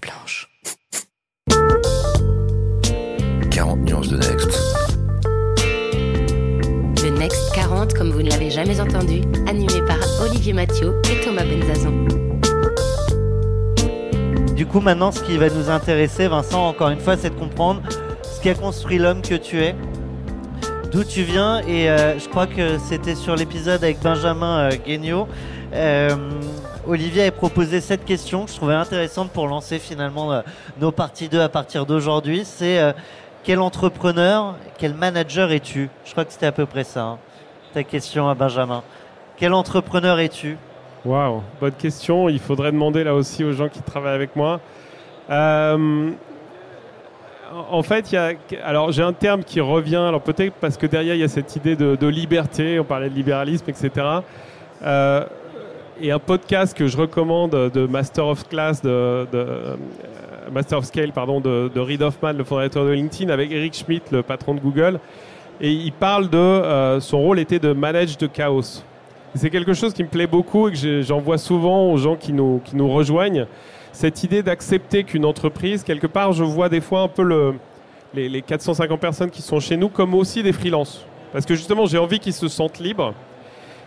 blanche. 40 nuances de Next. Le Next 40, comme vous ne l'avez jamais entendu, animé par Olivier Mathieu et Thomas Benzazon. Du coup, maintenant, ce qui va nous intéresser, Vincent, encore une fois, c'est de comprendre ce qui a construit l'homme que tu es, d'où tu viens. Et euh, je crois que c'était sur l'épisode avec Benjamin euh, Guignot. Euh, Olivier a proposé cette question que je trouvais intéressante pour lancer finalement euh, nos parties 2 à partir d'aujourd'hui. C'est euh, quel entrepreneur, quel manager es-tu? Je crois que c'était à peu près ça, hein, ta question à Benjamin. Quel entrepreneur es-tu? Waouh, bonne question. Il faudrait demander là aussi aux gens qui travaillent avec moi. Euh, en fait, j'ai un terme qui revient. Alors peut-être parce que derrière il y a cette idée de, liberté. On parlait de libéralisme, etc. et un podcast que je recommande de Master of Class, de, euh, Master of Scale, pardon, de, de Reid Hoffman, le fondateur de LinkedIn, avec Eric Schmidt, le patron de Google. Et il parle de euh, son rôle était de manage de chaos. C'est quelque chose qui me plaît beaucoup et que j'en vois souvent aux gens qui nous, qui nous rejoignent. Cette idée d'accepter qu'une entreprise, quelque part, je vois des fois un peu le, les, les 450 personnes qui sont chez nous comme aussi des freelances. Parce que justement, j'ai envie qu'ils se sentent libres,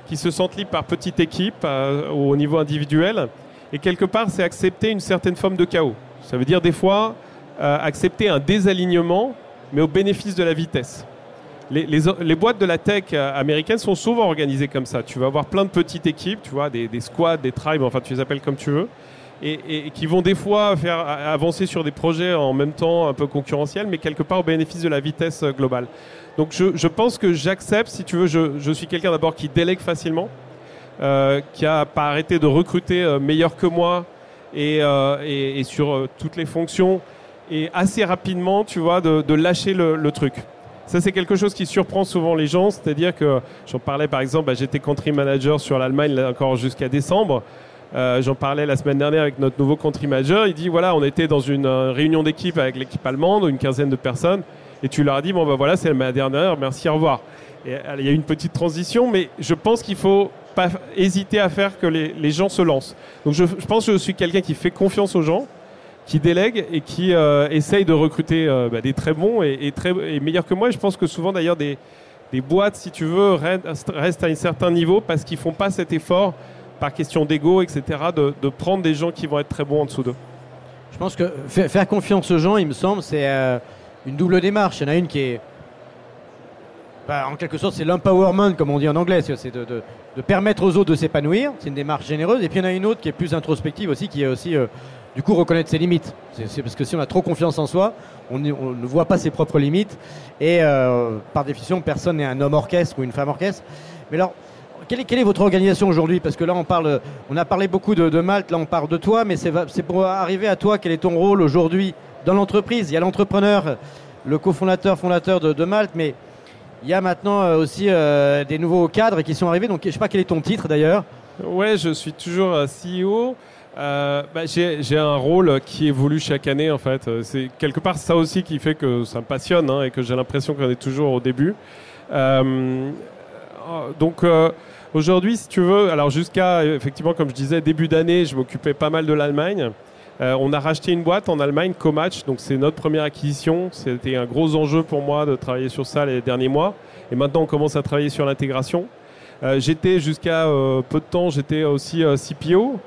qu'ils se sentent libres par petite équipe, euh, au niveau individuel. Et quelque part, c'est accepter une certaine forme de chaos. Ça veut dire des fois euh, accepter un désalignement, mais au bénéfice de la vitesse. Les, les, boîtes de la tech euh, américaines sont souvent organisées comme ça. Tu vas avoir plein de petites équipes, tu vois, des, des squads, des tribes, enfin tu les appelles comme tu veux, et, et, qui vont des fois faire avancer sur des projets en même temps un peu concurrentiels, mais quelque part au bénéfice de la vitesse globale. Donc je, je pense que j'accepte, si tu veux, je, je suis quelqu'un d'abord qui délègue facilement, euh, qui a pas arrêté de recruter euh, meilleur que moi et, euh, et, sur toutes les fonctions, et assez rapidement, tu vois, de, de lâcher le, le truc. Ça, c'est quelque chose qui surprend souvent les gens. C'est-à-dire que j'en parlais par exemple, bah, j'étais country manager sur l'Allemagne encore jusqu'à décembre. J'en parlais la semaine dernière avec notre nouveau country manager. Il dit voilà, on était dans une réunion d'équipe avec l'équipe allemande, une quinzaine de personnes, et tu leur as dit bon, bah voilà, c'est ma dernière, merci, au revoir. Et, il y a une petite transition, mais je pense qu'il faut pas hésiter à faire que les, les gens se lancent. Donc je, je pense que je suis quelqu'un qui fait confiance aux gens qui délègue et qui euh, essaye de recruter euh, bah, des très bons et, très, meilleurs que moi. Je pense que souvent d'ailleurs des, des boîtes, si tu veux, restent à un certain niveau parce qu'ils font pas cet effort par question d'ego, etc., de, de, prendre des gens qui vont être très bons en dessous d'eux. Je pense que faire confiance aux gens, il me semble, c'est euh, une double démarche. Il y en a une qui est bah, en quelque sorte, c'est l'empowerment, comme on dit en anglais, c'est de, permettre aux autres de s'épanouir. C'est une démarche généreuse. Et puis il y en a une autre qui est plus introspective aussi, qui est aussi, euh, du coup, reconnaître ses limites. C'est parce que si on a trop confiance en soi, on, ne voit pas ses propres limites. Et euh, par définition, personne n'est un homme orchestre ou une femme orchestre. Mais alors, quelle est, quelle est votre organisation aujourd'hui? Parce que là, on parle, on a parlé beaucoup de, de Malte, là, on parle de toi, mais c'est pour arriver à toi. Quel est ton rôle aujourd'hui? Dans l'entreprise Il y a l'entrepreneur, le cofondateur, fondateur de, Malte, mais il y a maintenant euh, aussi euh, des nouveaux cadres qui sont arrivés. Donc, je ne sais pas quel est ton titre d'ailleurs. Ouais, je suis toujours CEO. Euh, bah, j'ai un rôle qui évolue chaque année en fait. C'est quelque part ça aussi qui fait que ça me passionne hein, et que j'ai l'impression qu'on est toujours au début. Euh, donc aujourd'hui, si tu veux, alors jusqu'à effectivement comme je disais début d'année, je m'occupais pas mal de l'Allemagne. Euh, on a racheté une boîte en Allemagne, Comatch, donc c'est notre première acquisition. C'était un gros enjeu pour moi de travailler sur ça les derniers mois. Et maintenant, on commence à travailler sur l'intégration. Euh, j'étais jusqu'à euh, peu de temps, j'étais aussi euh, CPO,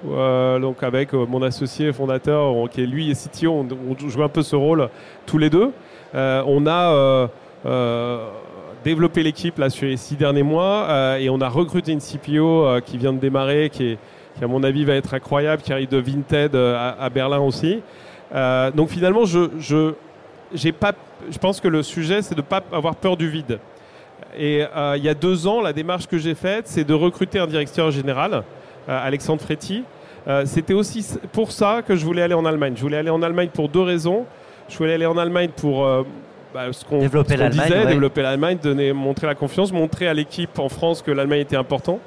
donc avec mon associé fondateur qui est lui et CTO, on, jouait un peu ce rôle tous les deux. on a développé l'équipe là sur les six derniers mois et on a recruté une CPO qui vient de démarrer, qui est qui à mon avis va être incroyable, qui arrive de Vinted à, à Berlin aussi. Euh, donc finalement, je, je, j'ai pas, je pense que le sujet, c'est de ne pas avoir peur du vide. Et euh, il y a deux ans, la démarche que j'ai faite, c'est de recruter un directeur général, euh, Alexandre Fréty. Euh, c'était aussi pour ça que je voulais aller en Allemagne. Je voulais aller en Allemagne pour deux raisons. Je voulais aller en Allemagne pour bah, ce qu'on qu disait, ouais. développer l'Allemagne, donner, montrer la confiance, montrer à l'équipe en France que l'Allemagne était important.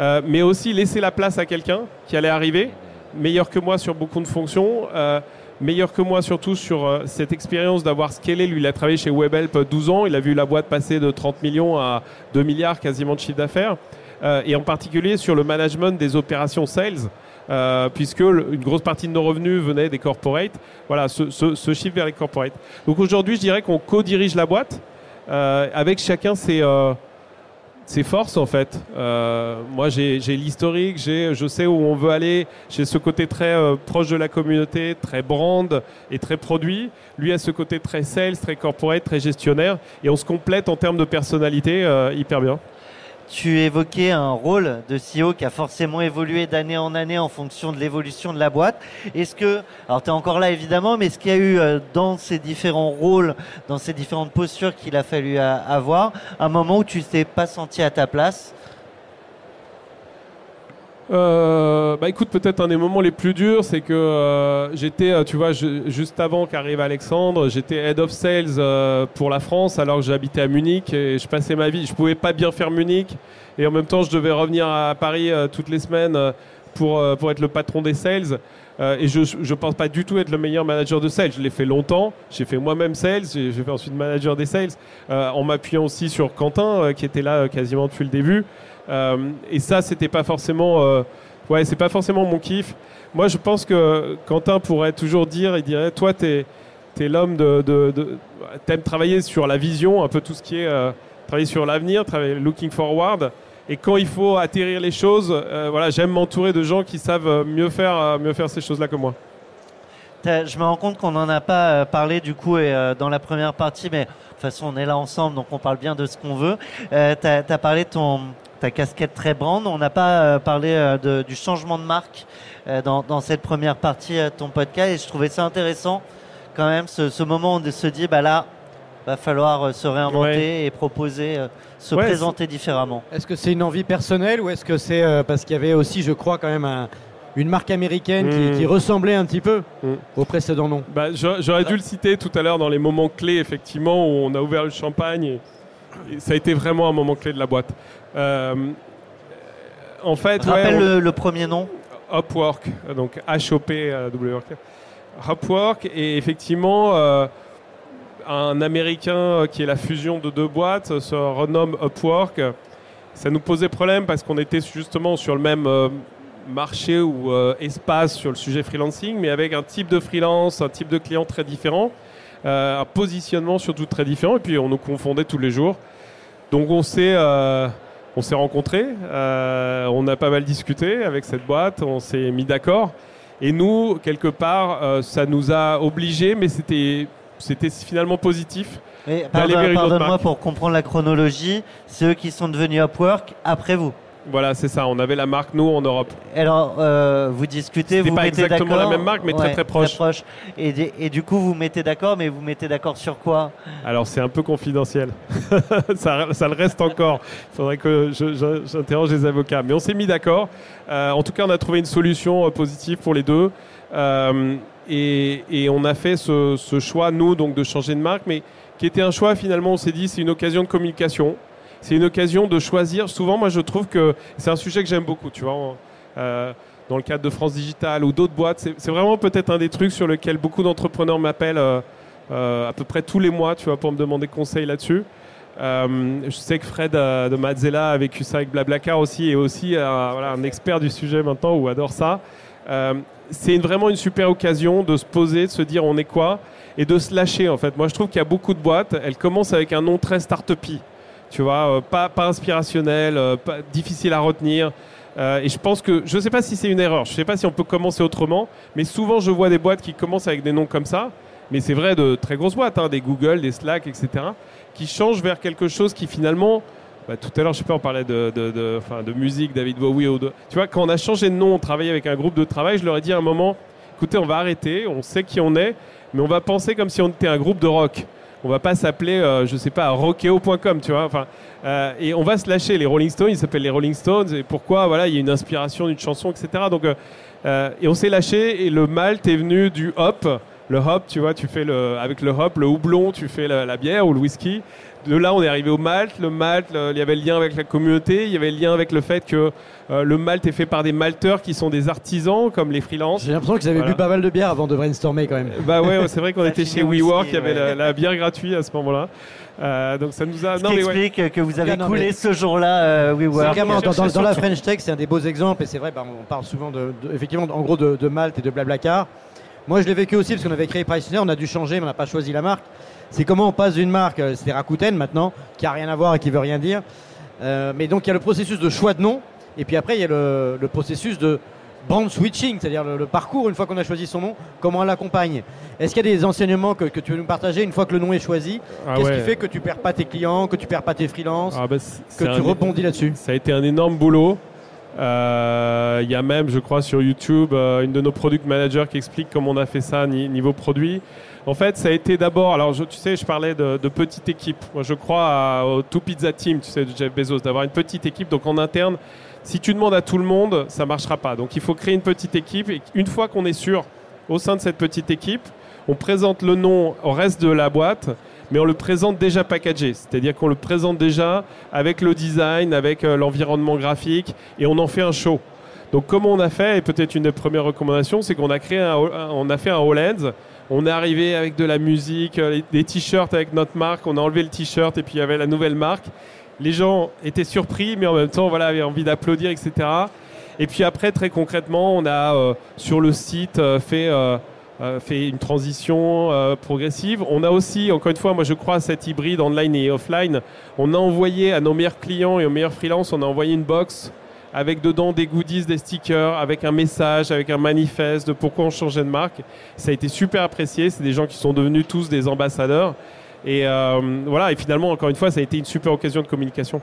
Euh, mais aussi laisser la place à quelqu'un qui allait arriver, meilleur que moi sur beaucoup de fonctions, euh, meilleur que moi surtout sur euh, cette expérience d'avoir scalé. Lui, il a travaillé chez WebHelp 12 ans, il a vu la boîte passer de 30 millions à 2 milliards quasiment de chiffre d'affaires, euh, et en particulier sur le management des opérations sales. euh, puisque une grosse partie de nos revenus venait des corporates. Voilà, ce, ce, ce chiffre vers les corporates. Donc aujourd'hui, je dirais qu'on co-dirige la boîte euh, avec chacun ses, euh, ses forces en fait. Euh, moi, j'ai l'historique, j'ai- je sais où on veut aller. J'ai ce côté très euh, proche de la communauté, très brand et très produit. Lui a ce côté très sales, très corporate, très gestionnaire. Et on se complète en termes de personnalité euh, hyper bien. Tu évoquais un rôle de CEO qui a forcément évolué d'année en année en fonction de l'évolution de la boîte. Est-ce que, alors tu encore là évidemment, mais est-ce qu'il y a eu euh, dans ces différents rôles, dans ces différentes postures qu'il a fallu euh, avoir, un moment où tu t'es pas senti à ta place? Euh, bah écoute, peut-être un des moments les plus durs, c'est que euh, j'étais, euh, tu vois, juste avant qu'arrive Alexandre, j'étais head of sales euh, pour la France alors que j'habitais à Munich et je passais ma vie, je pouvais pas bien faire Munich et en même temps je devais revenir à Paris euh, toutes les semaines euh, pour, pour être le patron des sales. Et je ne pense pas du tout être le meilleur manager de sales. Je l'ai fait longtemps. J'ai fait moi-même sales. J'ai fait ensuite manager des sales en m'appuyant aussi sur Quentin qui était là quasiment depuis le début. Euh, et ça, c'était pas forcément, euh, ouais, c'est pas forcément mon kiff. Moi, je pense que Quentin pourrait toujours dire, il dirait, toi, t'es es, l'homme de, de, de t'aimes travailler sur la vision, un peu tout ce qui est euh, travailler sur l'avenir, travailler looking forward. Et quand il faut atterrir les choses, voilà, j'aime m'entourer de gens qui savent mieux faire, mieux faire ces choses-là que moi. Je me rends compte qu'on n'en a pas parlé du coup et, dans la première partie, mais de toute façon on est là ensemble, donc on parle bien de ce qu'on veut. Tu as, parlé de ton, ta casquette très brand, on n'a pas euh, parlé euh, de- du changement de marque euh, dans, dans cette première partie euh, de ton podcast et je trouvais ça intéressant quand même ce, ce moment où on se dit bah là va falloir euh, se réinventer et proposer, euh, se Ouais, présenter différemment. Est-ce que c'est une envie personnelle ou est-ce que c'est euh, parce qu'il y avait aussi, je crois, quand même un- une marque américaine qui, Mm. qui ressemblait un petit peu Mm. au précédent nom? Bah, j'a- J'aurais dû le citer tout à l'heure dans les moments clés, effectivement, où on a ouvert le champagne. Et, et ça a été vraiment un moment clé de la boîte. Euh, en fait, ouais, Rappelle on- le, le premier nom. Upwork, euh, donc H-O-P-W-O-R-K. Upwork est effectivement euh, un Américain qui est la fusion de deux boîtes, se renomme Upwork. Ça nous posait problème parce qu'on était justement sur le même euh, marché ou euh, espace sur le sujet freelancing, mais avec un type de freelance, un type de client très différent, un positionnement surtout très différent, et puis on nous confondait tous les jours. Donc on s'est on s'est rencontrés, euh, on a pas mal discuté avec cette boîte, on s'est mis d'accord. Et nous, quelque part, euh, ça nous a obligés, mais c'était c'était finalement positif. Pardon- Pardonne-moi pour comprendre la chronologie. C'est eux qui sont devenus Upwork après vous. Voilà, c'est ça. On avait la marque nous en Europe. Alors, euh, vous discutez, vous pas mettez exactement d'accord. la même marque, mais très, très proche. Et, d- et du coup, vous mettez d'accord, mais vous mettez d'accord sur quoi? Alors c'est un peu confidentiel. ça, ça le reste encore. Il faudrait que je- je- j'interroge les avocats. Mais on s'est mis d'accord. Euh, en tout cas, on a trouvé une solution euh, positive pour les deux. Et, et on a fait ce, ce choix, nous, donc, de changer de marque, mais qui était un choix, finalement, on s'est dit, c'est une occasion de communication. C'est une occasion de choisir. Souvent, moi, je trouve que c'est un sujet que j'aime beaucoup, tu vois. euh, dans le cadre de France Digital ou d'autres boîtes, c'est vraiment peut-être un des trucs sur lequel beaucoup d'entrepreneurs m'appellent euh, euh, à peu près tous les mois, tu vois, pour me demander conseil là-dessus. Je sais que Fred de Mazzella a vécu ça avec Blablacar aussi, et aussi voilà, un expert du sujet maintenant ou adore ça. C'est vraiment une super occasion de se poser, de se dire on est quoi, et de se lâcher en fait. Moi je trouve qu'il y a beaucoup de boîtes, elles commencent avec un nom très start-upy, tu vois, euh, pas, pas inspirationnel, euh, difficile à retenir. Euh, et je pense que, je ne sais pas si c'est une erreur, je ne sais pas si on peut commencer autrement, mais souvent je vois des boîtes qui commencent avec des noms comme ça, mais c'est vrai de très grosses boîtes, hein, des Google, des Slack, etc., qui changent vers quelque chose qui finalement, bah, tout à l'heure je sais pas, on parlait de, de, de, de musique, David Bowie, ou de, tu vois, quand on a changé de nom, on travaillait avec un groupe de travail, je leur ai dit à un moment, écoutez, on va arrêter, on sait qui on est, mais on va penser comme si on était un groupe de rock. On va pas s'appeler, euh, je sais pas, rockeo.com, tu vois. Enfin, euh, et on va se lâcher. Les Rolling Stones, ils s'appellent les Rolling Stones. Et pourquoi Voilà, il y a une inspiration d'une chanson, etc. Donc, euh, euh, et on s'est lâché. Et le malt est venu du hop. Le hop, tu vois, tu fais le, avec le hop, le houblon, tu fais la, la bière ou le whisky. De là, on est arrivé au malt. Le malt, le- il y avait le lien avec la communauté, il y avait le lien avec le fait que euh, le malt est fait par des malteurs qui sont des artisans, comme les freelances. J'ai l'impression qu'ils avaient Voilà. bu pas mal de bière avant de brainstormer quand même. Bah ouais, c'est vrai qu'on était chez WeWork, il y avait ouais. la, la bière gratuite à ce moment-là. Euh, donc ça nous a. Ce Non qui mais ouais. explique que vous avez non, coulé mais- ce jour-là, euh, WeWork. vraiment, dans, dans- dans la. French Tech, c'est un des beaux exemples, et c'est vrai, bah, on parle souvent de, de- effectivement, en gros, de, de Malte et de Blablacar. Moi, je l'ai vécu aussi parce qu'on avait créé Priciner, on a dû changer, mais on n'a pas choisi la marque. C'est comment on passe d'une marque, euh, c'était Rakuten maintenant, qui a rien à voir et qui veut rien dire. Euh, mais donc, il y a le processus de choix de nom, et puis après, il y a le, le processus de brand switching, c'est-à-dire le, le parcours, une fois qu'on a choisi son nom, comment on l'accompagne. Est-ce qu'il y a des enseignements que, que tu veux nous partager une fois que le nom est choisi Ah Qu'est-ce ouais. qui fait que tu perds pas tes clients, que tu perds pas tes freelances, Ah bah, c'est- que c'est tu rebondis là-dessus Ça a été un énorme boulot. Euh, Il y a même, je crois, sur YouTube, euh, une de nos product managers qui explique comment on a fait ça ni- niveau produit. En fait, ça a été d'abord, alors tu sais, je parlais de, petite équipe. Moi, je crois au Two Pizza Team, tu sais, de Jeff Bezos, d'avoir une petite équipe. Donc en interne, si tu demandes à tout le monde, ça marchera pas. Donc il faut créer une petite équipe. Et une fois qu'on est sûr au sein de cette petite équipe, on présente le nom au reste de la boîte, mais on le présente déjà packagé. C'est-à-dire qu'on le présente déjà avec le design, avec euh, l'environnement graphique, et on en fait un show. Donc comment on a fait, et peut-être une des premières recommandations, c'est qu'on a créé un, on a fait un HoloLens. On est arrivé avec de la musique, euh, des t-shirts avec notre marque. On a enlevé le t-shirt et puis il y avait la nouvelle marque. Les gens étaient surpris, mais en même temps, voilà, avaient envie d'applaudir, etc. Et puis après, très concrètement, on a euh, sur le site fait, euh, fait une transition euh, progressive. On a aussi, encore une fois, moi je crois à cet hybride online et offline. On a envoyé à nos meilleurs clients et aux meilleurs freelances, on a envoyé une box avec dedans des goodies, des stickers, avec un message, avec un manifeste de pourquoi on changeait de marque. Ça a été super apprécié. C'est des gens qui sont devenus tous des ambassadeurs. Et euh, voilà, et finalement, encore une fois, ça a été une super occasion de communication.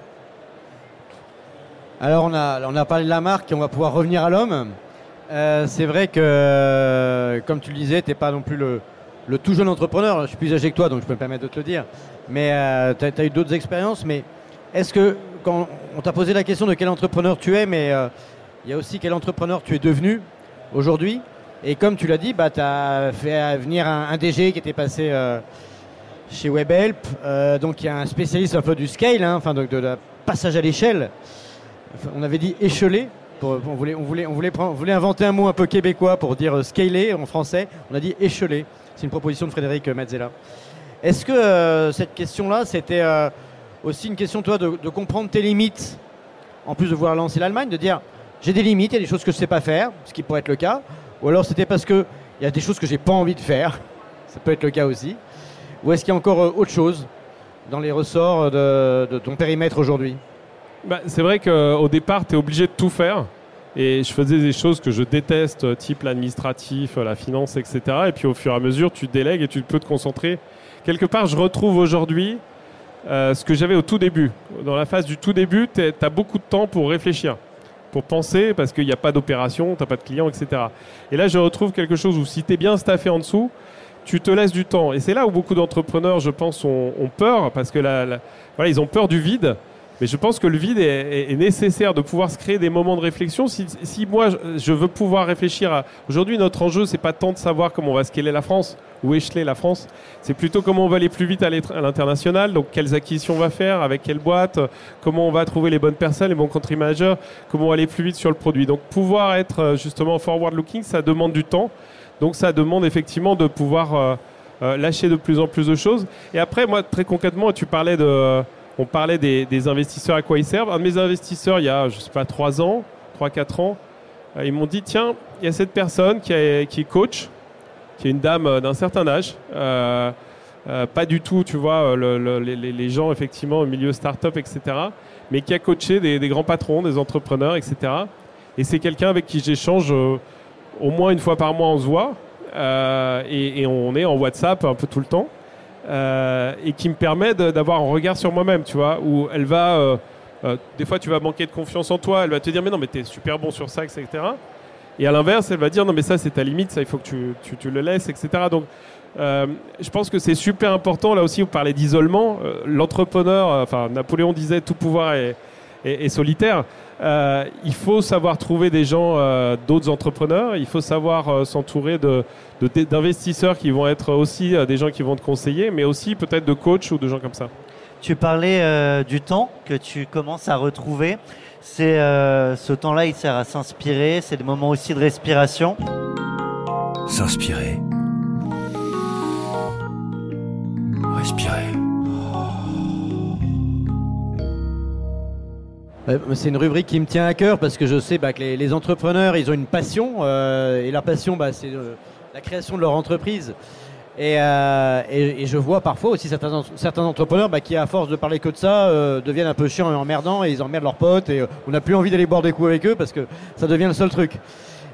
Alors on a, on a parlé de la marque et on va pouvoir revenir à l'homme. Euh, c'est vrai que, euh, comme tu le disais, tu n'es pas non plus le, tout jeune entrepreneur. Je suis plus âgé que toi, donc je peux me permettre de te le dire. Mais tu as, eu d'autres expériences. Mais est-ce que, quand on t'a posé la question de quel entrepreneur tu es, mais euh, il y a aussi quel entrepreneur tu es devenu aujourd'hui? Et comme tu l'as dit, bah, tu as fait venir un, DG qui était passé euh, chez WebHelp, euh, donc qui est un spécialiste un peu du scale, hein, enfin de, de la passage à l'échelle. On avait dit échelé. On, voulait, inventer un mot un peu québécois pour dire euh, scaler en français. On a dit échelé. C'est une proposition de Frédéric Mazzella. Est-ce que euh, cette question-là, c'était euh, aussi une question, toi, de, comprendre tes limites, en plus de vouloir lancer l'Allemagne, de dire j'ai des limites, il y a des choses que je ne sais pas faire, ce qui pourrait être le cas, ou alors c'était parce qu'il y a des choses que j'ai pas envie de faire, ça peut être le cas aussi, ou est-ce qu'il y a encore euh, autre chose dans les ressorts de ton périmètre aujourd'hui? Bah, c'est vrai qu'au départ, tu es obligé de tout faire. Et je faisais des choses que je déteste, euh, type l'administratif, euh, la finance, etc. Et puis au fur et à mesure, tu délègues et tu peux te concentrer. Quelque part, je retrouve aujourd'hui euh, ce que j'avais au tout début. Dans la phase du tout début, tu as beaucoup de temps pour réfléchir, pour penser, parce qu'il n'y a pas d'opération, tu n'as pas de clients, etc. Et là, je retrouve quelque chose où si tu es bien staffé en dessous, tu te laisses du temps. Et c'est là où beaucoup d'entrepreneurs, je pense, ont, ont peur, parce que la- la- voilà, ils ont peur du vide. Mais je pense que le vide est, est- nécessaire de pouvoir se créer des moments de réflexion. Si, si moi, je, veux pouvoir réfléchir à... Aujourd'hui, notre enjeu, c'est pas tant de savoir comment on va scaler la France ou écheler la France. C'est plutôt comment on va aller plus vite à l'international. Donc, quelles acquisitions on va faire, avec quelle boîte, comment on va trouver les bonnes personnes, les bons country managers, comment on va aller plus vite sur le produit. Donc, pouvoir être euh, justement forward-looking, ça demande du temps. Donc, ça demande effectivement de pouvoir euh, euh, lâcher de plus en plus de choses. Et après, moi, très concrètement, tu parlais de on parlait des, investisseurs à quoi ils servent. Un de mes investisseurs, il y a, je sais pas, 3 ans, 3-4 ans, euh, ils m'ont dit tiens, il y a cette personne qui est, qui coach, qui est une dame euh, d'un certain âge. euh, pas du tout, tu vois, le- le- les, gens effectivement au milieu start-up, etc. Mais qui a coaché des, grands patrons, des entrepreneurs, etc. Et c'est quelqu'un avec qui j'échange au moins une fois par mois, on se voit. et on est en WhatsApp un peu tout le temps euh, et qui me permet d'avoir un regard sur moi-même, tu vois, où elle va, euh, euh, des fois tu vas manquer de confiance en toi, elle va te dire mais non mais t'es super bon sur ça, etc. Et à l'inverse, elle va dire non mais ça c'est ta limite, ça il faut que tu, le laisses, etc. Donc je pense que c'est super important, là aussi vous parlez d'isolement, l'entrepreneur, enfin Napoléon disait tout pouvoir est solitaire. Euh, il faut savoir trouver des gens, euh, d'autres entrepreneurs, il faut savoir euh, s'entourer de, de- d'investisseurs qui vont être aussi euh, des gens qui vont te conseiller, mais aussi peut-être de coachs ou de gens comme ça. Tu parlais euh, du temps que tu commences à retrouver. C'est euh, ce temps-là, il sert à s'inspirer. C'est des moments aussi de respiration. S'inspirer. C'est une rubrique qui me tient à cœur parce que je sais bah, que les, entrepreneurs, ils ont une passion euh, et leur passion, bah, c'est euh, la création de leur entreprise. Et, euh, je vois parfois aussi certains, en- certains entrepreneurs bah, qui, à force de parler que de ça, euh, deviennent un peu chiants et emmerdants et ils emmerdent leurs potes et euh, on n'a plus envie d'aller boire des coups avec eux parce que ça devient le seul truc.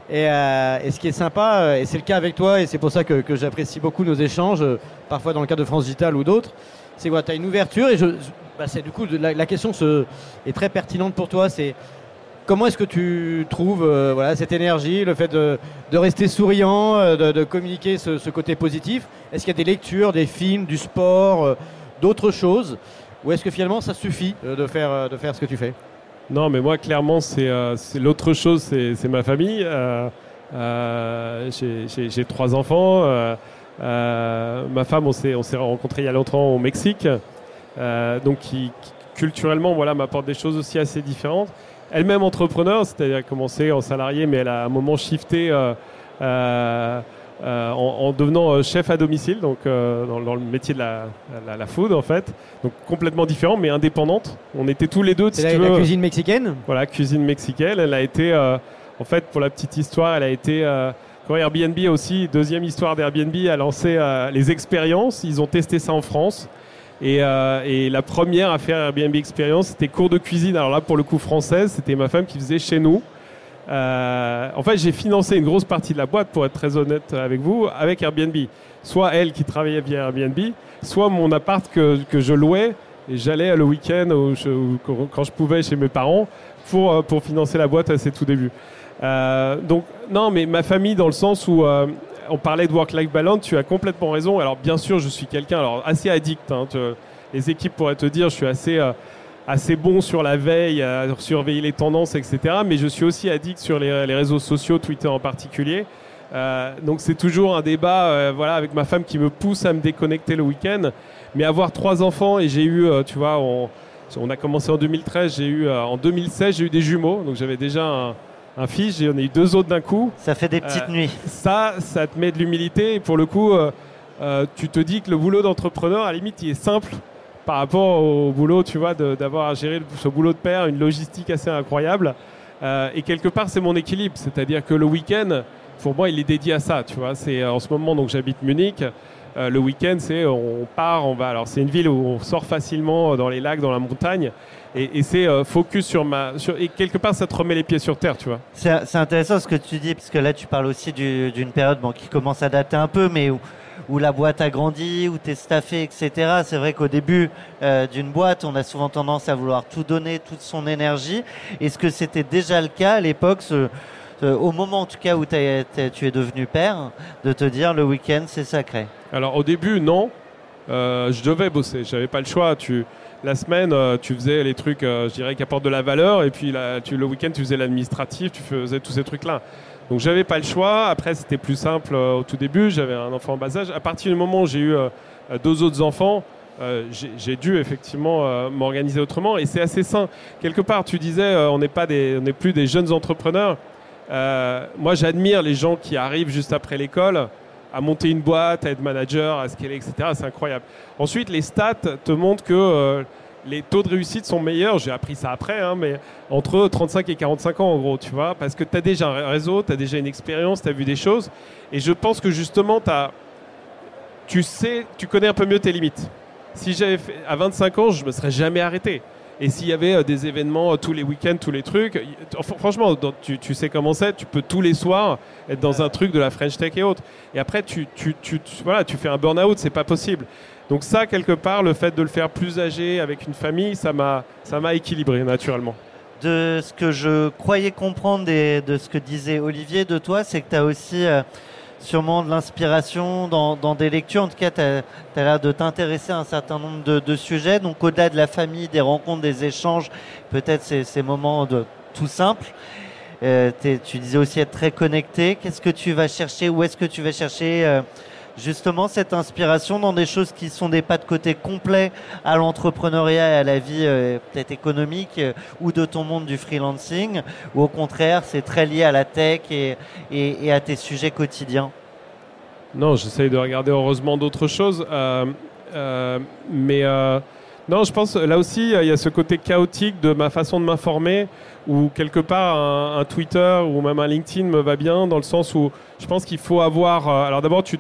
Et, euh, ce qui est sympa, euh, et c'est le cas avec toi, et c'est pour ça que, j'apprécie beaucoup nos échanges, euh, parfois dans le cas de France Digital ou d'autres, c'est que tu as une ouverture et je, bah, c'est du coup la, question se, est très pertinente pour toi. C'est comment est-ce que tu trouves euh, voilà, cette énergie, le fait de, de rester souriant, euh, de, communiquer ce, côté positif? Est-ce qu'il y a des lectures, des films, du sport, euh, d'autres choses? Ou est-ce que finalement ça suffit de, faire, de faire ce que tu fais? Non, mais moi, clairement, c'est l'autre chose, c'est ma famille. J'ai- trois enfants. ma femme, on s'est rencontrés il y a longtemps au Mexique. Euh, donc, qui, qui, culturellement, voilà, m'apporte des choses aussi assez différentes. Elle-même entrepreneur, c'est-à-dire commencé en salarié, mais elle a à un moment shifté euh, euh, en, en devenant chef à domicile, donc euh, dans, dans le métier de la, la, la food en fait. Donc complètement différent, mais indépendante. On était tous les deux, si la, la veux, cuisine mexicaine? voilà, cuisine mexicaine. Elle a été, euh, en fait, pour la petite histoire, elle a été. euh, quand Airbnb aussi, deuxième histoire d'Airbnb, a lancé euh, les expériences. Ils ont testé ça en France. Et, euh, et la première à faire Airbnb Experience, c'était cours de cuisine. Alors là, pour le coup, française, c'était ma femme qui faisait chez nous. Euh, en fait, j'ai financé une grosse partie de la boîte, pour être très honnête avec vous, avec Airbnb. Soit elle qui travaillait via Airbnb, soit mon appart que, que je louais et j'allais le week-end quand je pouvais chez mes parents pour, euh, pour financer la boîte à ses tout débuts. Donc, non, mais ma famille, dans le sens où on parlait de work-life balance, tu as complètement raison. Alors, bien sûr, je suis quelqu'un alors assez addict. hein, les équipes pourraient te dire, je suis assez. euh, assez bon sur la veille, à surveiller les tendances, etc. Mais je suis aussi addict sur les, les réseaux sociaux, Twitter en particulier. Euh, donc c'est toujours un débat, euh, voilà, avec ma femme qui me pousse à me déconnecter le week-end. Mais avoir trois enfants et j'ai eu, tu vois, on, a commencé en 2013, j'ai eu en 2016 j'ai eu des jumeaux, donc j'avais déjà un, un fils, j'en ai eu deux autres d'un coup. Ça fait des petites Euh, nuits. Ça, ça te met de l'humilité et pour le coup, euh, euh, tu te dis que le boulot d'entrepreneur, à la limite, il est simple par rapport au boulot, tu vois, d'avoir à gérer ce boulot de père, une logistique assez incroyable. Euh, et quelque part, c'est mon équilibre, c'est-à-dire que le week-end, pour moi, il est dédié à ça, tu vois. C'est euh, en ce moment, donc j'habite Munich. Euh, le week-end, c'est on part, on va. Alors c'est une ville où on sort facilement dans les lacs, dans la montagne, et, et c'est euh, focus sur ma. Sur, et quelque part, ça te remet les pieds sur terre, tu vois. C'est intéressant ce que tu dis, parce que là, tu parles aussi du- d'une période bon, qui commence à dater un peu, mais où, où la boîte a grandi, où tu es staffé, etc. C'est vrai qu'au début euh, d'une boîte, on a souvent tendance à vouloir tout donner, toute son énergie. Est-ce que c'était déjà le cas à l'époque, ce- ce- au moment en tout cas où tu es devenu père, de te dire le week-end, c'est sacré? Alors au début, non. Euh, je devais bosser, j'avais pas le choix. Tu, la semaine, euh, tu faisais les trucs, euh, je dirais, qui apportent de la valeur, et puis tu, le week-end, tu faisais l'administratif, tu faisais tous ces trucs-là. Donc j'avais pas le choix. Après, c'était plus simple euh, au tout début. J'avais un enfant en bas âge. À partir du moment où j'ai eu deux autres enfants, j'ai dû effectivement m'organiser autrement, et c'est assez sain. Quelque part, tu disais, on n'est pas on n'est plus des jeunes entrepreneurs. Moi, j'admire les gens qui arrivent juste après l'école à monter une boîte, à être manager, à scaler, etc. C'est incroyable. Ensuite, les stats te montrent que euh, les taux de réussite sont meilleurs. J'ai appris ça après, hein, mais entre 35 et 45 ans, en gros, tu vois, parce que tu as déjà un réseau, tu as déjà une expérience, tu as vu des choses. Et je pense que justement, as, tu sais, tu connais un peu mieux tes limites. Si j'avais fait à 25 ans, je me serais jamais arrêté. Et s'il y avait euh, des événements euh, tous les week-ends, tous les trucs, franchement, tu, tu sais comment c'est, tu peux tous les soirs être dans un truc de la French Tech et autres. Et après, tu, tu, tu, voilà, tu fais un burn-out, c'est pas possible. Donc ça, quelque part, le fait de le faire plus âgé avec une famille, ça m'a, ça m'a équilibré naturellement. de ce que je croyais comprendre des- de ce que disait Olivier de toi, c'est que tu as aussi euh, sûrement de l'inspiration dans, des lectures. En tout cas, tu as, l'air de t'intéresser à un certain nombre de, sujets. Donc, au-delà de la famille, des rencontres, des échanges, peut-être ces, ces moments de tout simples. Euh, tu disais aussi être très connecté. Qu'est-ce que tu vas chercher? Où est-ce que tu vas chercher euh, justement cette inspiration dans des choses qui sont des pas de côté complets à l'entrepreneuriat et à la vie euh, peut-être économique euh, ou de ton monde du freelancing, ou au contraire c'est très lié à la tech et, et- à tes sujets quotidiens Non, j'essaye de regarder heureusement d'autres choses. euh, mais non, je pense là aussi, il y a ce côté chaotique de ma façon de m'informer, où quelque part un, un Twitter ou même un LinkedIn me va bien, dans le sens où je pense qu'il faut avoir. alors d'abord, tu,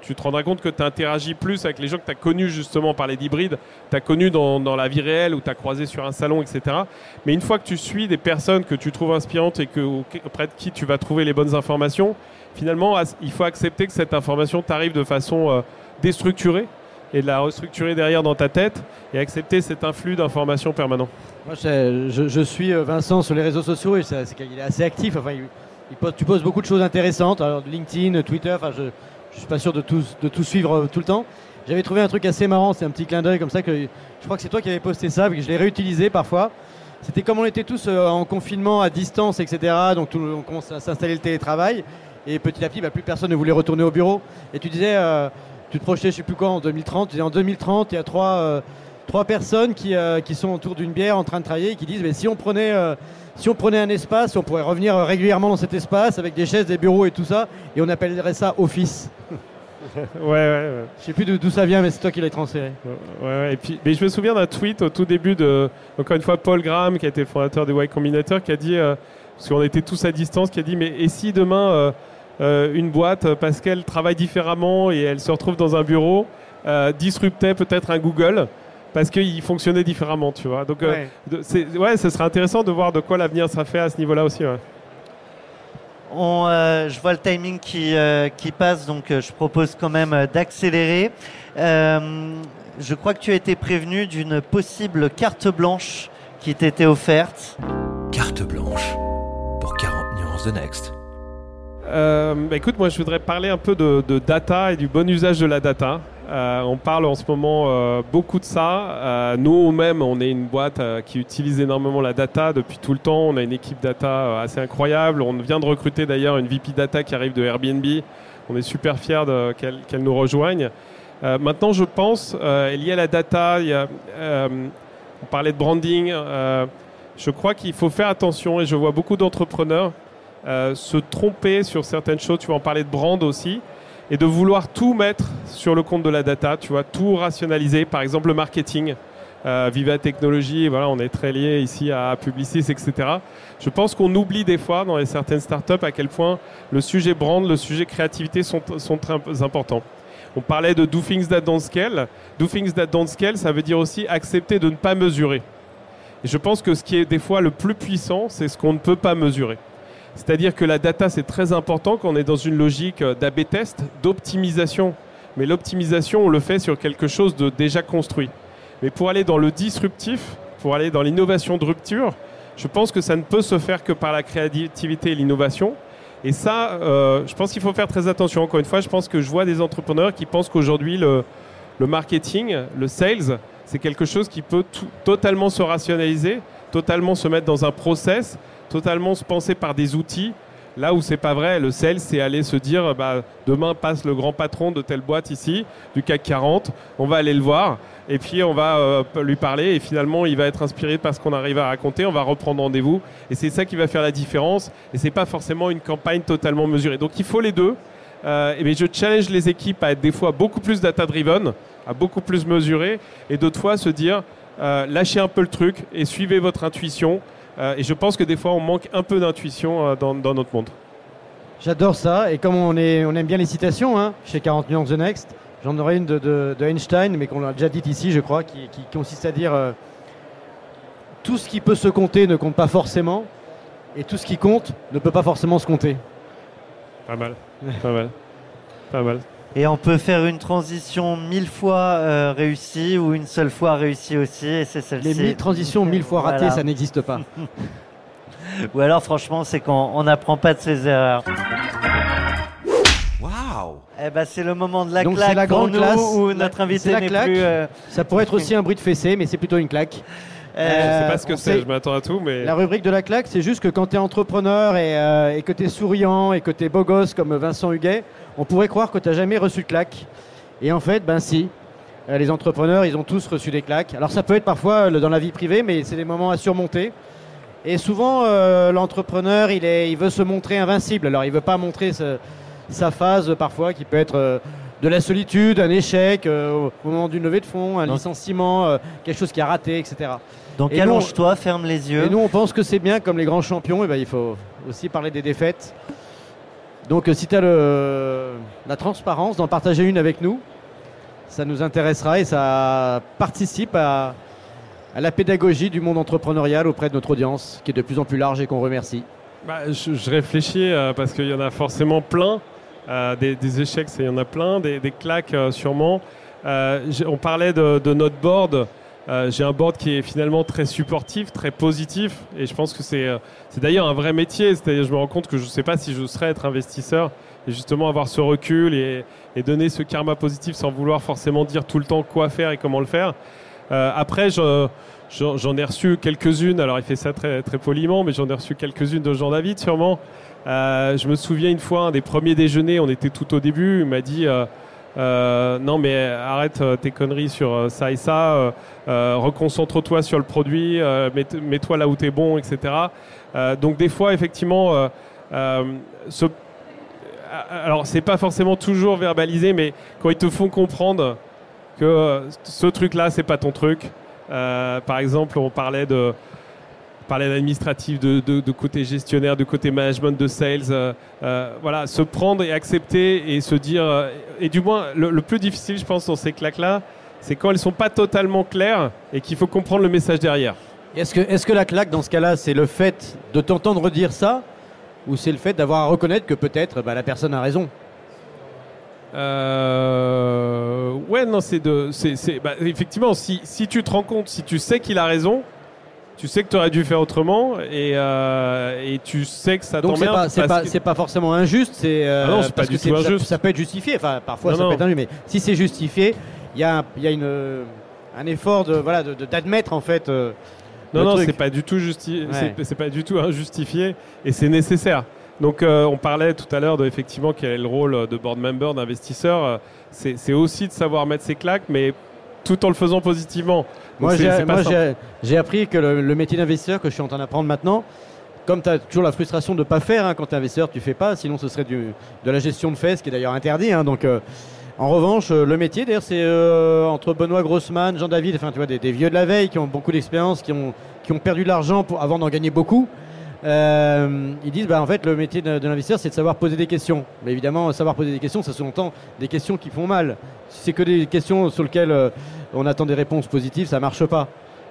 tu, te rendras compte que tu interagis plus avec les gens que tu as connus justement par les hybrides, tu as connus dans, la vie réelle ou tu as croisé sur un salon, etc. Mais une fois que tu suis des personnes que tu trouves inspirantes et auprès de qui tu vas trouver les bonnes informations, finalement, il faut accepter que cette information t'arrive de façon euh, déstructurée et de la restructurer derrière dans ta tête et accepter cet influx d'informations permanent. Moi, je, suis euh, Vincent sur les réseaux sociaux et ça- c'est qu'il est assez actif. Enfin, il, il tu poses beaucoup de choses intéressantes, LinkedIn, Twitter. Enfin, je, je suis pas sûr de tout, de tout suivre euh, tout le temps. J'avais trouvé un truc assez marrant, c'est un petit clin d'œil comme ça que je crois que c'est toi qui avais posté ça, que je l'ai réutilisé parfois. C'était comme on était tous euh, en confinement à distance, etc. Donc tout, on commence à s'installer le télétravail et petit à petit, bah, plus personne ne voulait retourner au bureau. Et tu disais, euh, tu te projetais, je sais plus quoi, en 2030. Tu en 2030, il y a trois, trois personnes qui, qui sont autour d'une bière en train de travailler et qui disent, mais si on prenait, si on prenait un espace, on pourrait revenir régulièrement dans cet espace avec des chaises, des bureaux et tout ça, et on appellerait ça office. Ouais, ouais, ouais. Je sais plus d'où ça vient, mais c'est toi qui l'as transféré. Ouais, ouais, et puis, mais je me souviens d'un tweet au tout début de, encore une fois, Paul Graham, qui a été le fondateur de Y Combinator, qui a dit, euh, parce qu'on était tous à distance, qui a dit, mais et si demain euh, euh, une boîte, parce qu'elle travaille différemment et elle se retrouve dans un bureau, disruptait peut-être un Google parce qu'il fonctionnait différemment, tu vois. Donc, euh, Ouais. ce serait intéressant de voir de quoi l'avenir sera fait à ce niveau-là aussi. ouais. On, euh, je vois le timing qui, euh, qui passe, donc euh, je propose quand même euh, d'accélérer. Euh, je crois que tu as été prévenu d'une possible carte blanche qui t'était offerte. Carte blanche pour 40 nuances de Next. Euh, bah écoute, moi je voudrais parler un peu de, de data et du bon usage de la data. Euh, on parle en ce moment euh, beaucoup de ça. Euh, nous même, on est une boîte qui utilise énormément la data depuis tout le temps. On a une équipe data assez incroyable. On vient de recruter d'ailleurs une VP data qui arrive de Airbnb. On est super fiers qu'elle nous rejoigne. Maintenant, je pense, lié à la data, il y a, on parlait de branding. je crois qu'il faut faire attention et je vois beaucoup d'entrepreneurs se tromper sur certaines choses. Tu vas en parler de brand aussi. Et de vouloir tout mettre sur le compte de la data, tu vois, tout rationaliser. Par exemple, le marketing. Euh, Viva Technologies, voilà, on est très lié ici à Publicis, etc. Je pense qu'on oublie des fois dans les certaines startups à quel point le sujet brand, le sujet créativité sont, sont très importants. On parlait de do things that don't scale. Do things that don't scale, ça veut dire aussi accepter de ne pas mesurer. Et je pense que ce qui est des fois le plus puissant, c'est ce qu'on ne peut pas mesurer. C'est-à-dire que la data, c'est très important quand on est dans une logique d'AB test, d'optimisation. Mais l'optimisation, on le fait sur quelque chose de déjà construit. Mais pour aller dans le disruptif, pour aller dans l'innovation de rupture, je pense que ça ne peut se faire que par la créativité et l'innovation. Et ça, euh, je pense qu'il faut faire très attention. Encore une fois, je pense que je vois des entrepreneurs qui pensent qu'aujourd'hui, le, marketing, le sales, c'est quelque chose qui peut totalement se rationaliser, totalement se mettre dans un process, totalement se penser par des outils. Là où c'est pas vrai, le sales, c'est aller se dire, bah, demain passe le grand patron de telle boîte ici, du CAC 40, on va aller le voir, et puis on va euh, lui parler, et finalement il va être inspiré par ce qu'on arrive à raconter, on va reprendre rendez-vous, et c'est ça qui va faire la différence, et c'est pas forcément une campagne totalement mesurée. Donc il faut les deux, euh, et bien, je challenge les équipes à être des fois beaucoup plus data-driven, à beaucoup plus mesurer, et d'autres fois se dire, euh, lâchez un peu le truc et suivez votre intuition. Euh, et je pense que des fois, on manque un peu d'intuition euh, dans, dans notre monde. J'adore ça. Et comme on, est, on aime bien les citations hein, chez 40 Nuances The Next, j'en aurais une de, de- de Einstein, mais qu'on a déjà dite ici, je crois, qui, qui consiste à dire euh, Tout ce qui peut se compter ne compte pas forcément, et tout ce qui compte ne peut pas forcément se compter. Pas mal. Pas mal. Pas mal. Et on peut faire une transition mille fois euh, réussie ou une seule fois réussie aussi, et c'est Les celle-ci. mille transitions mille fois ratées, Voilà. ça n'existe pas. Ou alors, franchement, c'est qu'on on n'apprend pas de ses erreurs. Waouh Eh ben, c'est le moment de la Donc, claque c'est la pour grande nous, classe. où notre c'est invité la n'est claque. plus. euh, Ça pourrait être aussi un bruit de fessée, mais c'est plutôt une claque. je Euh, sais pas ce que c'est, je m'attends à tout, mais. La rubrique de la claque, c'est juste que quand tu es entrepreneur et, euh, et que tu es souriant et que tu es beau gosse comme Vincent Huguet, on pourrait croire que tu n'as jamais reçu de claque. Et en fait, ben si. Euh, les entrepreneurs, ils ont tous reçu des claques. Alors ça peut être parfois euh, dans la vie privée, mais c'est des moments à surmonter. Et souvent, euh, l'entrepreneur, il, est- il veut se montrer invincible. Alors il veut pas montrer ce- sa phase parfois qui peut être euh, de la solitude, un échec, euh, au moment d'une levée de fonds, un licenciement, quelque chose qui a raté, etc. Donc Et allonge-toi, ferme les yeux. Et nous, on pense que c'est bien, comme les grands champions, et ben, il faut aussi parler des défaites. Donc, euh, si tu as la transparence d'en partager une avec nous, ça nous intéressera et ça participe à, la pédagogie du monde entrepreneurial auprès de notre audience, qui est de plus en plus large et qu'on remercie. Bah, je, réfléchis euh, parce qu'il y en a forcément plein. Euh, des, échecs, il y en a plein. Des, claques, sûrement. On parlait de, de notre board. Euh, J'ai un board qui est finalement très supportif, très positif. Et je pense que c'est euh, d'ailleurs un vrai métier. C'est-à-dire, je me rends compte que je ne sais pas si je serais être investisseur. Et justement, avoir ce recul et, donner ce karma positif sans vouloir forcément dire tout le temps quoi faire et comment le faire. Euh, après, je. J'en ai reçu quelques-unes, alors il fait ça très, très poliment, mais j'en ai reçu quelques-unes de Jean-David sûrement. Je me souviens une fois, un des premiers déjeuners, on était tout au début, il m'a dit euh, Non, mais arrête euh, tes conneries sur euh, ça et ça, reconcentre-toi sur le produit, mets- mets-toi là où tu es bon, etc. Donc, des fois, effectivement, ce alors c'est pas forcément toujours verbalisé, mais quand ils te font comprendre que ce truc-là, c'est pas ton truc. Par exemple, on parlait de on parlait d'administratif, de, de, de côté gestionnaire, de côté management, de sales. euh, euh, voilà, se prendre et accepter et se dire. euh, et du moins, le, le plus difficile, je pense, dans ces claques-là, c'est quand elles sont pas totalement claires et qu'il faut comprendre le message derrière. Est-ce que, est que la claque, dans ce cas-là, c'est le fait de t'entendre dire ça ou c'est le fait d'avoir à reconnaître que peut-être bah, la personne a raison? Euh, ouais, non, c'est de, c'est, c'est- bah, effectivement, si, si tu te rends compte, si tu sais qu'il a raison, tu sais que tu aurais dû faire autrement et, euh, et tu sais que ça Donc c'est t'emmerde. pas, c'est pas, que- c'est pas forcément injuste, c'est euh, Ah non, c'est parce pas du que tout c'est- ça- injuste. Ça, peut être justifié, enfin parfois Non, ça non. peut être injuste, mais si c'est justifié, il y a, un- il y a une, un effort de voilà de- de- d'admettre en fait. euh, Non, non, c'est pas du tout justi- Ouais. c'est- pas du tout injustifié et c'est nécessaire. Donc, euh, on parlait tout à l'heure de effectivement quel est le rôle de board member, d'investisseur. C'est aussi de savoir mettre ses claques, mais tout en le faisant positivement. Moi, j'ai, appris que le, le métier d'investisseur que je suis en train d'apprendre maintenant, comme tu as toujours la frustration de ne pas faire, hein, quand tu es investisseur, tu fais pas, sinon ce serait du, de la gestion de ce qui est d'ailleurs interdit. hein, donc, euh, en revanche, euh, le métier, d'ailleurs, c'est euh, entre Benoît Grossman, Jean-David, enfin, tu vois, des, des vieux de la veille qui ont beaucoup d'expérience, qui ont, qui ont perdu de l'argent avant d'en gagner beaucoup. Euh, ils disent, bah, en fait, le métier de, l'investisseur, c'est de savoir poser des questions. Mais évidemment, savoir poser des questions, ça sous-entend des questions qui font mal. Si c'est que des questions sur lesquelles euh, on attend des réponses positives, ça marche pas.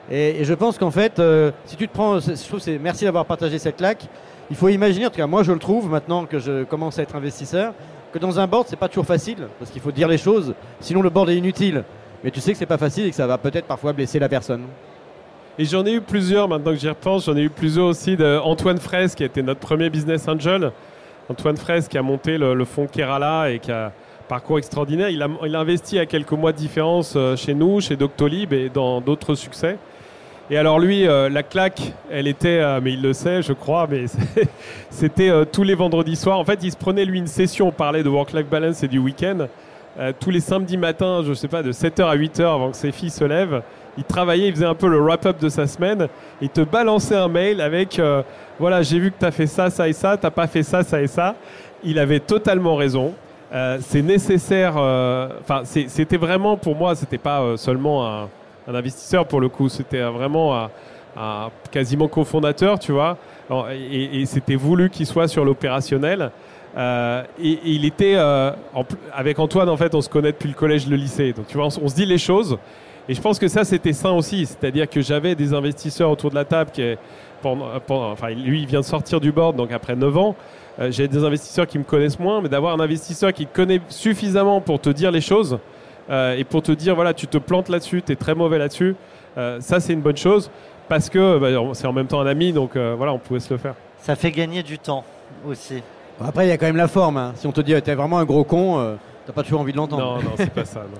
Et, je pense qu'en fait, euh, si tu te prends, je trouve c'est merci d'avoir partagé cette claque. Il faut imaginer, en tout cas moi je le trouve maintenant que je commence à être investisseur, que dans un board c'est pas toujours facile parce qu'il faut dire les choses. Sinon le board est inutile. Mais tu sais que c'est pas facile et que ça va peut-être parfois blesser la personne. Et j'en ai eu plusieurs, maintenant que j'y repense, j'en ai eu plusieurs aussi de Antoine Fraisse, qui a été notre premier business angel. Antoine Fraisse qui a monté le, le fonds Kerala et qui a un parcours extraordinaire. Il a, investi à quelques mois de différence euh, chez nous, chez Doctolib et dans d'autres succès. Et alors lui, euh, la claque, elle était, euh, mais il le sait, je crois, mais c'était tous les vendredis soirs. En fait, il se prenait lui une session, on parlait de work-life balance et du week-end. Tous les samedis matins, je sais pas, de 7h à 8h avant que ses filles se lèvent, il travaillait, il faisait un peu le wrap-up de sa semaine. Il te balançait un mail avec euh, voilà, j'ai vu que tu as fait ça, ça et ça, t'as pas fait ça, ça et ça. Il avait totalement raison. Euh, c'est nécessaire. euh, Enfin, c'était vraiment pour moi, c'était pas seulement un, investisseur pour le coup, c'était vraiment un, quasiment cofondateur, tu vois. Et c'était voulu qu'il soit sur l'opérationnel. Et, il était avec Antoine en fait on se connaît depuis le collège le lycée donc tu vois on, on se dit les choses et je pense que ça c'était sain aussi c'est-à-dire que j'avais des investisseurs autour de la table qui pendant, pendant- enfin lui il vient de sortir du board donc après 9 ans euh, j'ai des investisseurs qui me connaissent moins mais d'avoir un investisseur qui te connaît suffisamment pour te dire les choses euh, et pour te dire voilà tu te plantes là-dessus tu es très mauvais là-dessus euh, ça c'est une bonne chose parce que bah, c'est en même temps un ami donc euh, voilà on pouvait se le faire Ça fait gagner du temps aussi. Bon, après il y a quand même la forme. hein. Si on te dit t'es vraiment un gros con, euh, t'as pas toujours envie de l'entendre. non non c'est pas ça non.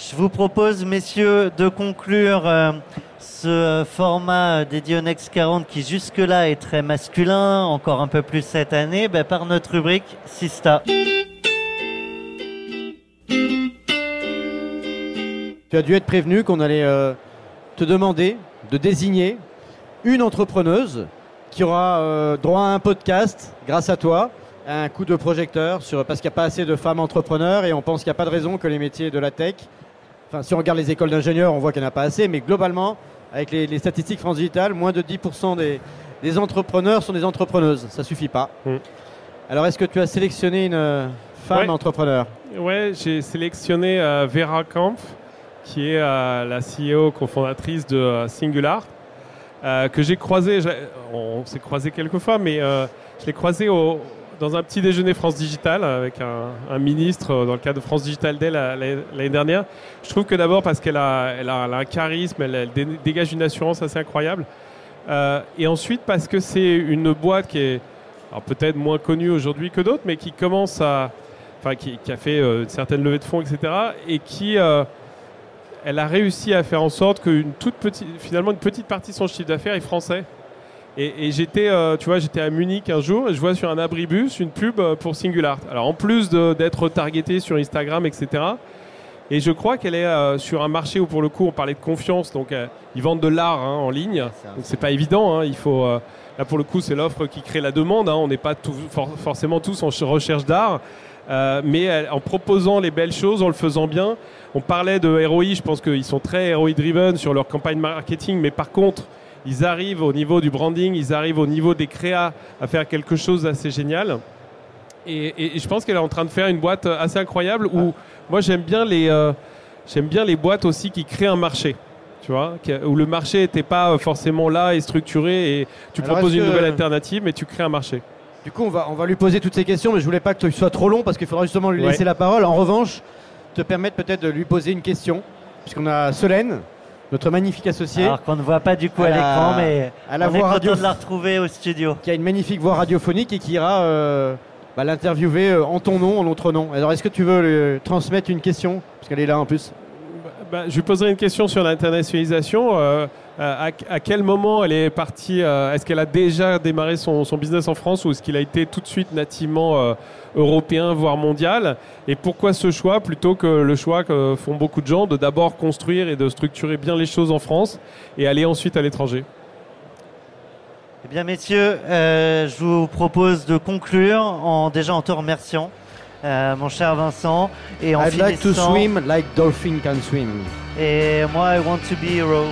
Je vous propose, messieurs, de conclure euh, ce format euh, dédié au Next 40 qui jusque-là est très masculin, encore un peu plus cette année, ben, par notre rubrique Sista. Tu as dû être prévenu qu'on allait euh, te demander de désigner une entrepreneuse qui aura droit à un podcast grâce à toi, à un coup de projecteur sur parce qu'il n'y a pas assez de femmes entrepreneurs et on pense qu'il n'y a pas de raison que les métiers de la tech enfin si on regarde les écoles d'ingénieurs, on voit qu'il n'y en a pas assez, mais globalement, avec les, les statistiques France Digital, moins de 10% des, des entrepreneurs sont des entrepreneuses. Ça suffit pas. Mm. Alors est-ce que tu as sélectionné une euh, femme Ouais. entrepreneur? Ouais, j'ai sélectionné euh, Vera Kampf, qui est euh, la CEO cofondatrice de euh, Singular, que j'ai croisé, j'ai- on s'est croisé quelques fois, mais je l'ai croisé au- dans un petit déjeuner France Digital avec un, ministre euh, dans le cadre de France Digital Day la- l'année dernière. Je trouve que d'abord parce qu'elle a, un charisme, elle, elle dé- dégage une assurance assez incroyable. Euh, et ensuite parce que c'est une boîte qui est peut-être moins connue aujourd'hui que d'autres, mais qui commence à, enfin qui, a fait euh, une certaine levée de fonds, etc. Et qui, euh, elle a réussi à faire en sorte qu'une toute petite, finalement une petite partie de son chiffre d'affaires est français. Et, et j'étais, euh, tu vois, j'étais à Munich un jour et je vois sur un abribus une pub euh, pour Singular. Alors en plus d'être targeté sur Instagram, etc. Et je crois qu'elle est euh, sur un marché où pour le coup on parlait de confiance, donc euh, ils vendent de l'art hein, en ligne. Donc c'est pas évident. hein, il faut là pour le coup c'est l'offre qui crée la demande. hein, on n'est pas tout- for- forcément tous en ch- recherche d'art, Euh, mais en proposant les belles choses, en le faisant bien. On parlait de ROI. Je pense qu'ils sont très ROI driven sur leur campagne marketing, mais par contre ils arrivent au niveau du branding, ils arrivent au niveau des créas à faire quelque chose d'assez génial. Et, et- et je pense qu'elle est en train de faire une boîte assez incroyable où moi j'aime bien les euh, j'aime bien les boîtes aussi qui créent un marché. Tu vois, où le marché n'était pas forcément là et structuré et tu Alors, proposes une nouvelle alternative mais tu crées un marché. Du coup, on va, on va lui poser toutes ces questions, mais je voulais pas que tu sois trop long parce qu'il faudra justement lui Ouais. laisser la parole. En revanche, te permettre peut-être de lui poser une question, puisqu'on a Solène, notre magnifique associée, Alors qu'on ne voit pas du coup à l'écran, mais à la on est voix content radio- de la retrouver au studio. qui a une magnifique voix radiophonique et qui ira euh, bah, l'interviewer euh, en ton nom, en notre nom. Alors, est-ce que tu veux lui transmettre une question? Parce qu'elle est là en plus. Bah, je lui poserai une question sur l'internationalisation. Euh, à, à quel moment elle est partie euh, Est-ce qu'elle a déjà démarré son, son business en France ou est-ce qu'il a été tout de suite nativement euh, européen, voire mondial? Et pourquoi ce choix plutôt que le choix que font beaucoup de gens de d'abord construire et de structurer bien les choses en France et aller ensuite à l'étranger? Eh bien, messieurs, euh, je vous propose de conclure en déjà en te remerciant, euh, mon cher Vincent, et en I'd like to finissant- swim like dolphin can swim. Et moi, I want to be hero.